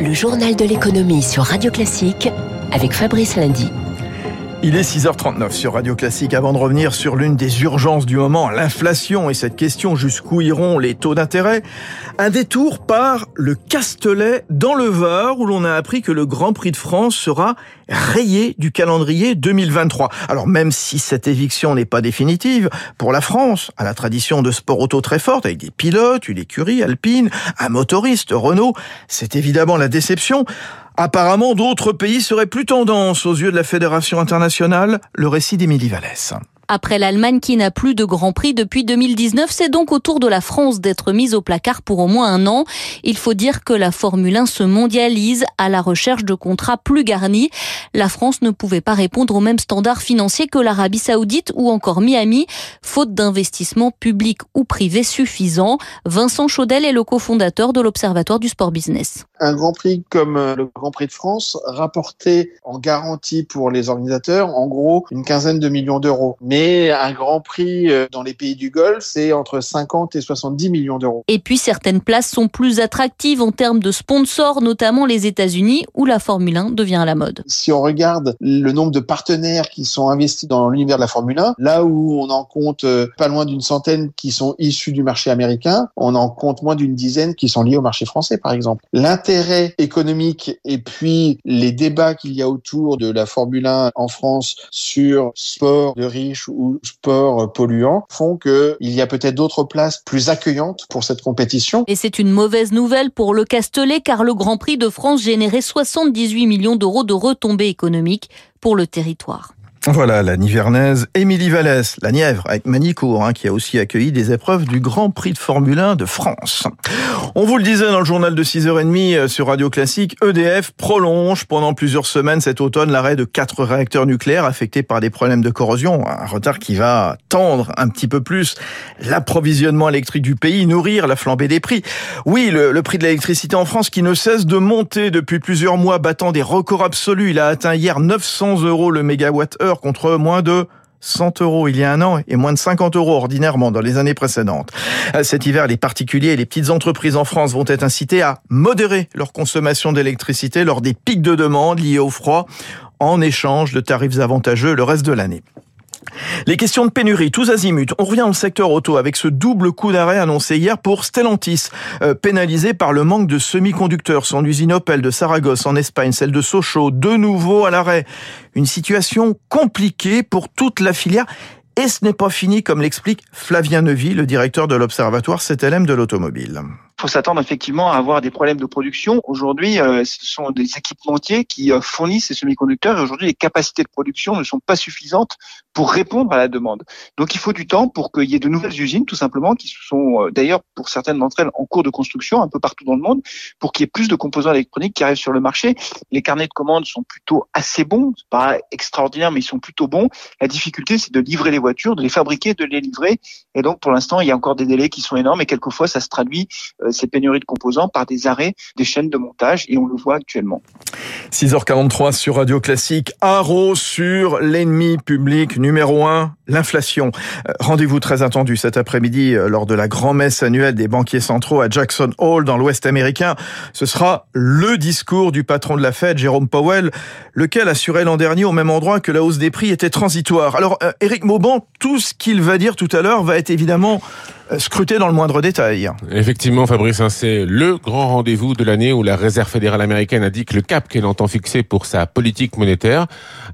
Le journal de l'économie sur Radio Classique avec Fabrice Lundy. Il est 6h39 sur Radio Classique. Avant de revenir sur l'une des urgences du moment, l'inflation et cette question jusqu'où iront les taux d'intérêt, un détour par le Castellet dans le Var où l'on a appris que le Grand Prix de France sera rayé du calendrier 2023. Alors même si cette éviction n'est pas définitive, pour la France, à la tradition de sport auto très forte avec des pilotes, une écurie alpine, un motoriste Renault, c'est évidemment la déception. Apparemment, d'autres pays seraient plus tendance aux yeux de la Fédération internationale. Le récit d'Émilie Vallès. Après l'Allemagne qui n'a plus de Grand Prix depuis 2019, c'est donc au tour de la France d'être mise au placard pour au moins un an. Il faut dire que la Formule 1 se mondialise à la recherche de contrats plus garnis. La France ne pouvait pas répondre aux mêmes standards financiers que l'Arabie Saoudite ou encore Miami, faute d'investissements publics ou privés suffisants. Vincent Chaudel est le cofondateur de l'Observatoire du Sport Business. Un Grand Prix comme euh, le Grand Prix de France rapportait en garantie pour les organisateurs en gros une quinzaine de millions d'euros. Mais et un Grand Prix euh, dans les pays du Golfe, c'est entre 50 et 70 millions d'euros. Et puis certaines places sont plus attractives en termes de sponsors, notamment les États-Unis, où la Formule 1 devient à la mode. Si on regarde le nombre de partenaires qui sont investis dans l'univers de la Formule 1, là où on en compte euh, pas loin d'une centaine qui sont issus du marché américain, on en compte moins d'une dizaine qui sont liés au marché français, par exemple. L'intérêt économique et puis les débats qu'il y a autour de la Formule 1 en France sur sport de riches ou sports polluants font qu'il y a peut-être d'autres places plus accueillantes pour cette compétition. Et c'est une mauvaise nouvelle pour le Castellet car le Grand Prix de France générait 78 millions d'euros de retombées économiques pour le territoire. Voilà, la Nivernaise Émilie Vallès, la Nièvre, avec Manicourt, hein, qui a aussi accueilli des épreuves du Grand Prix de Formule 1 de France. On vous le disait dans le journal de 6h30 euh, sur Radio Classique, EDF prolonge pendant plusieurs semaines cet automne l'arrêt de quatre réacteurs nucléaires affectés par des problèmes de corrosion. Un retard qui va tendre un petit peu plus l'approvisionnement électrique du pays, nourrir la flambée des prix. Oui, le, le prix de l'électricité en France qui ne cesse de monter depuis plusieurs mois, battant des records absolus. Il a atteint hier 900 euros le mégawatt-heure contre moins de 100 euros il y a un an et moins de 50 euros ordinairement dans les années précédentes. Euh, cet hiver, les particuliers et les petites entreprises en France vont être incités à modérer leur consommation d'électricité lors des pics de demande liés au froid en échange de tarifs avantageux le reste de l'année. Les questions de pénurie, tous azimuts. On revient au secteur auto avec ce double coup d'arrêt annoncé hier pour Stellantis, euh, pénalisé par le manque de semi-conducteurs. Son usine Opel de Saragosse en Espagne, celle de Sochaux, de nouveau à l'arrêt. Une situation compliquée pour toute la filière. Et ce n'est pas fini, comme l'explique Flavien Neuvy, le directeur de l'Observatoire CTLM de l'automobile faut s'attendre effectivement à avoir des problèmes de production. Aujourd'hui, euh, ce sont des équipementiers qui euh, fournissent ces semi-conducteurs et aujourd'hui, les capacités de production ne sont pas suffisantes pour répondre à la demande. Donc, il faut du temps pour qu'il y ait de nouvelles usines, tout simplement, qui sont euh, d'ailleurs pour certaines d'entre elles en cours de construction un peu partout dans le monde, pour qu'il y ait plus de composants électroniques qui arrivent sur le marché. Les carnets de commandes sont plutôt assez bons, pas extraordinaires, mais ils sont plutôt bons. La difficulté, c'est de livrer les voitures, de les fabriquer, de les livrer. Et donc, pour l'instant, il y a encore des délais qui sont énormes et quelquefois, ça se traduit ces pénuries de composants par des arrêts des chaînes de montage et on le voit actuellement. 6h43 sur Radio Classique, Haro sur l'ennemi public numéro 1, l'inflation. Euh, rendez-vous très attendu cet après-midi euh, lors de la grand-messe annuelle des banquiers centraux à Jackson Hall dans l'Ouest américain. Ce sera le discours du patron de la Fed, Jérôme Powell, lequel assurait l'an dernier au même endroit que la hausse des prix était transitoire. Alors, Eric euh, Mauban, tout ce qu'il va dire tout à l'heure va être évidemment scruté dans le moindre détail. Effectivement, Fabrice, hein, c'est le grand rendez-vous de l'année où la Réserve fédérale américaine indique le cap qu'elle entend fixer pour sa politique monétaire.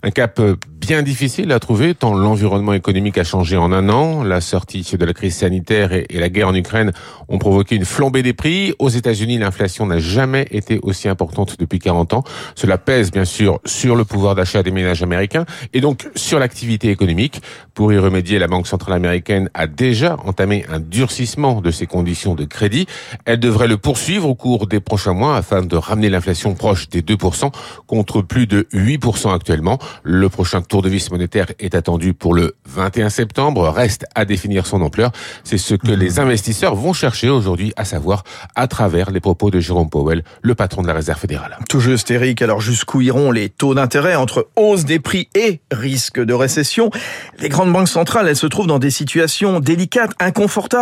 Un cap bien difficile à trouver tant l'environnement économique a changé en un an. La sortie de la crise sanitaire et, la guerre en Ukraine ont provoqué une flambée des prix. Aux États-Unis, l'inflation n'a jamais été aussi importante depuis 40 ans. Cela pèse bien sûr sur le pouvoir d'achat des ménages américains et donc sur l'activité économique. Pour y remédier, la Banque centrale américaine a déjà entamé un durcissement de ses conditions de crédit. Elle devrait le poursuivre au cours des prochains mois afin de ramener l'inflation proche des 2% contre plus de 8% actuellement. Le prochain tour de vis monétaire est attendu pour le 21 septembre. Reste à définir son ampleur. C'est ce que les investisseurs vont chercher aujourd'hui, à savoir à travers les propos de Jérôme Powell, le patron de la Réserve fédérale. Tout juste, Eric. Alors jusqu'où iront les taux d'intérêt entre hausse des prix et risque de récession? Les grandes banques centrales, elles se trouvent dans des situations délicates, inconfortables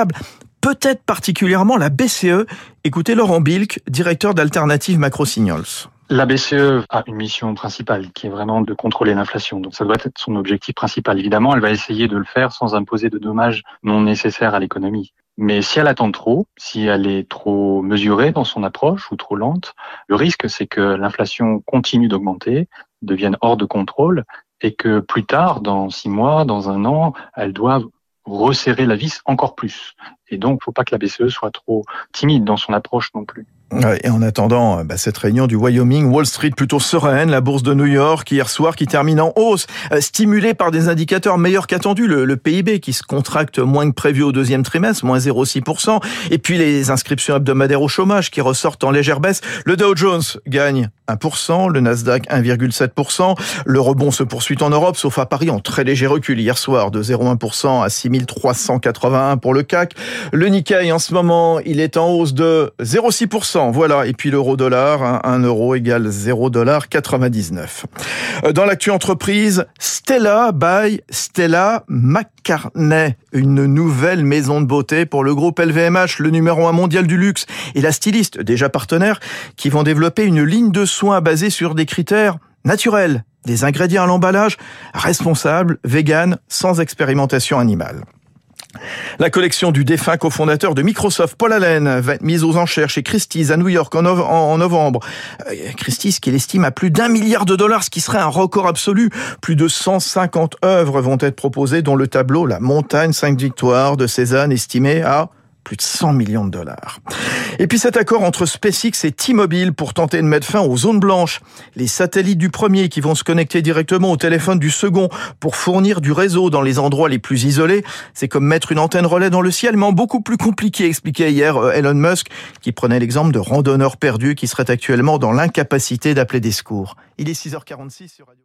peut-être particulièrement la BCE. Écoutez Laurent Bilk, directeur d'Alternative Macro Signals. La BCE a une mission principale qui est vraiment de contrôler l'inflation. Donc ça doit être son objectif principal. Évidemment, elle va essayer de le faire sans imposer de dommages non nécessaires à l'économie. Mais si elle attend trop, si elle est trop mesurée dans son approche ou trop lente, le risque c'est que l'inflation continue d'augmenter, devienne hors de contrôle et que plus tard, dans six mois, dans un an, elle doive resserrer la vis encore plus. Et donc, il ne faut pas que la BCE soit trop timide dans son approche non plus. Et en attendant euh, bah, cette réunion du Wyoming, Wall Street plutôt sereine, la bourse de New York hier soir qui termine en hausse, euh, stimulée par des indicateurs meilleurs qu'attendus, le, PIB qui se contracte moins que prévu au deuxième trimestre, moins 0,6%, et puis les inscriptions hebdomadaires au chômage qui ressortent en légère baisse. Le Dow Jones gagne 1%, le Nasdaq 1,7%, le rebond se poursuit en Europe, sauf à Paris en très léger recul hier soir de 0,1% à 6381 pour le CAC. Le Nikkei en ce moment, il est en hausse de 0,6%. Voilà. Et puis l'euro dollar, 1 euro égale 0 dollar 99. Euh, dans l'actu entreprise, Stella by Stella McCartney, une nouvelle maison de beauté pour le groupe LVMH, le numéro un mondial du luxe, et la styliste, déjà partenaire, qui vont développer une ligne de soins basée sur des critères naturels, des ingrédients à l'emballage, responsables, vegan, sans expérimentation animale. La collection du défunt cofondateur de Microsoft, Paul Allen, va être mise aux enchères chez Christie's à New York en, novembre. Euh, Christie's qui l'estime à plus d'un milliard de dollars, ce qui serait un record absolu. Plus de 150 œuvres vont être proposées, dont le tableau La Montagne 5 Victoires de Cézanne, estimé à plus de 100 millions de dollars. Et puis cet accord entre SpaceX et T-Mobile pour tenter de mettre fin aux zones blanches. Les satellites du premier qui vont se connecter directement au téléphone du second pour fournir du réseau dans les endroits les plus isolés. C'est comme mettre une antenne relais dans le ciel, mais en beaucoup plus compliqué, expliquait hier euh, Elon Musk, qui prenait l'exemple de randonneurs perdus qui seraient actuellement dans l'incapacité d'appeler des secours. Il est 6h46 sur Radio.